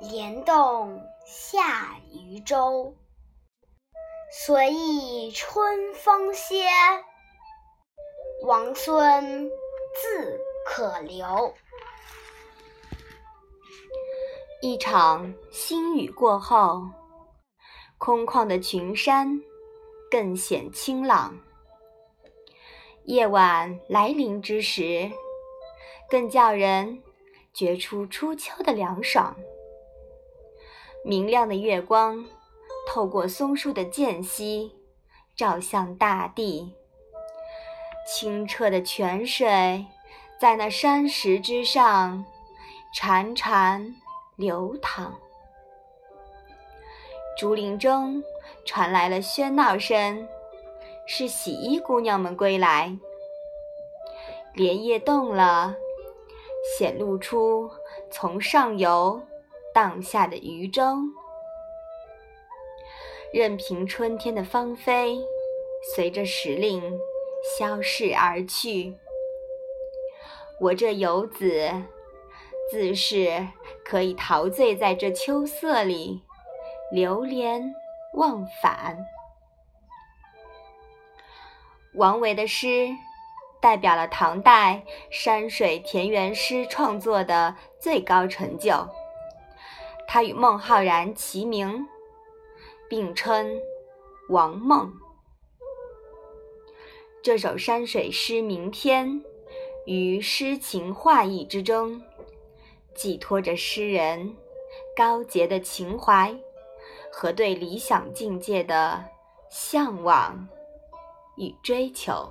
莲动下渔舟。随意春风歇，王孙自可留。一场新雨过后，空旷的群山更显清朗。夜晚来临之时。更叫人觉出初秋的凉爽。明亮的月光透过松树的间隙，照向大地。清澈的泉水在那山石之上潺潺流淌。竹林中传来了喧闹声，是洗衣姑娘们归来。莲叶动了。显露出从上游荡下的渔舟，任凭春天的芳菲随着时令消逝而去。我这游子自是可以陶醉在这秋色里，流连忘返。王维的诗。代表了唐代山水田园诗创作的最高成就。他与孟浩然齐名，并称“王孟”。这首山水诗名篇，于诗情画意之中，寄托着诗人高洁的情怀和对理想境界的向往与追求。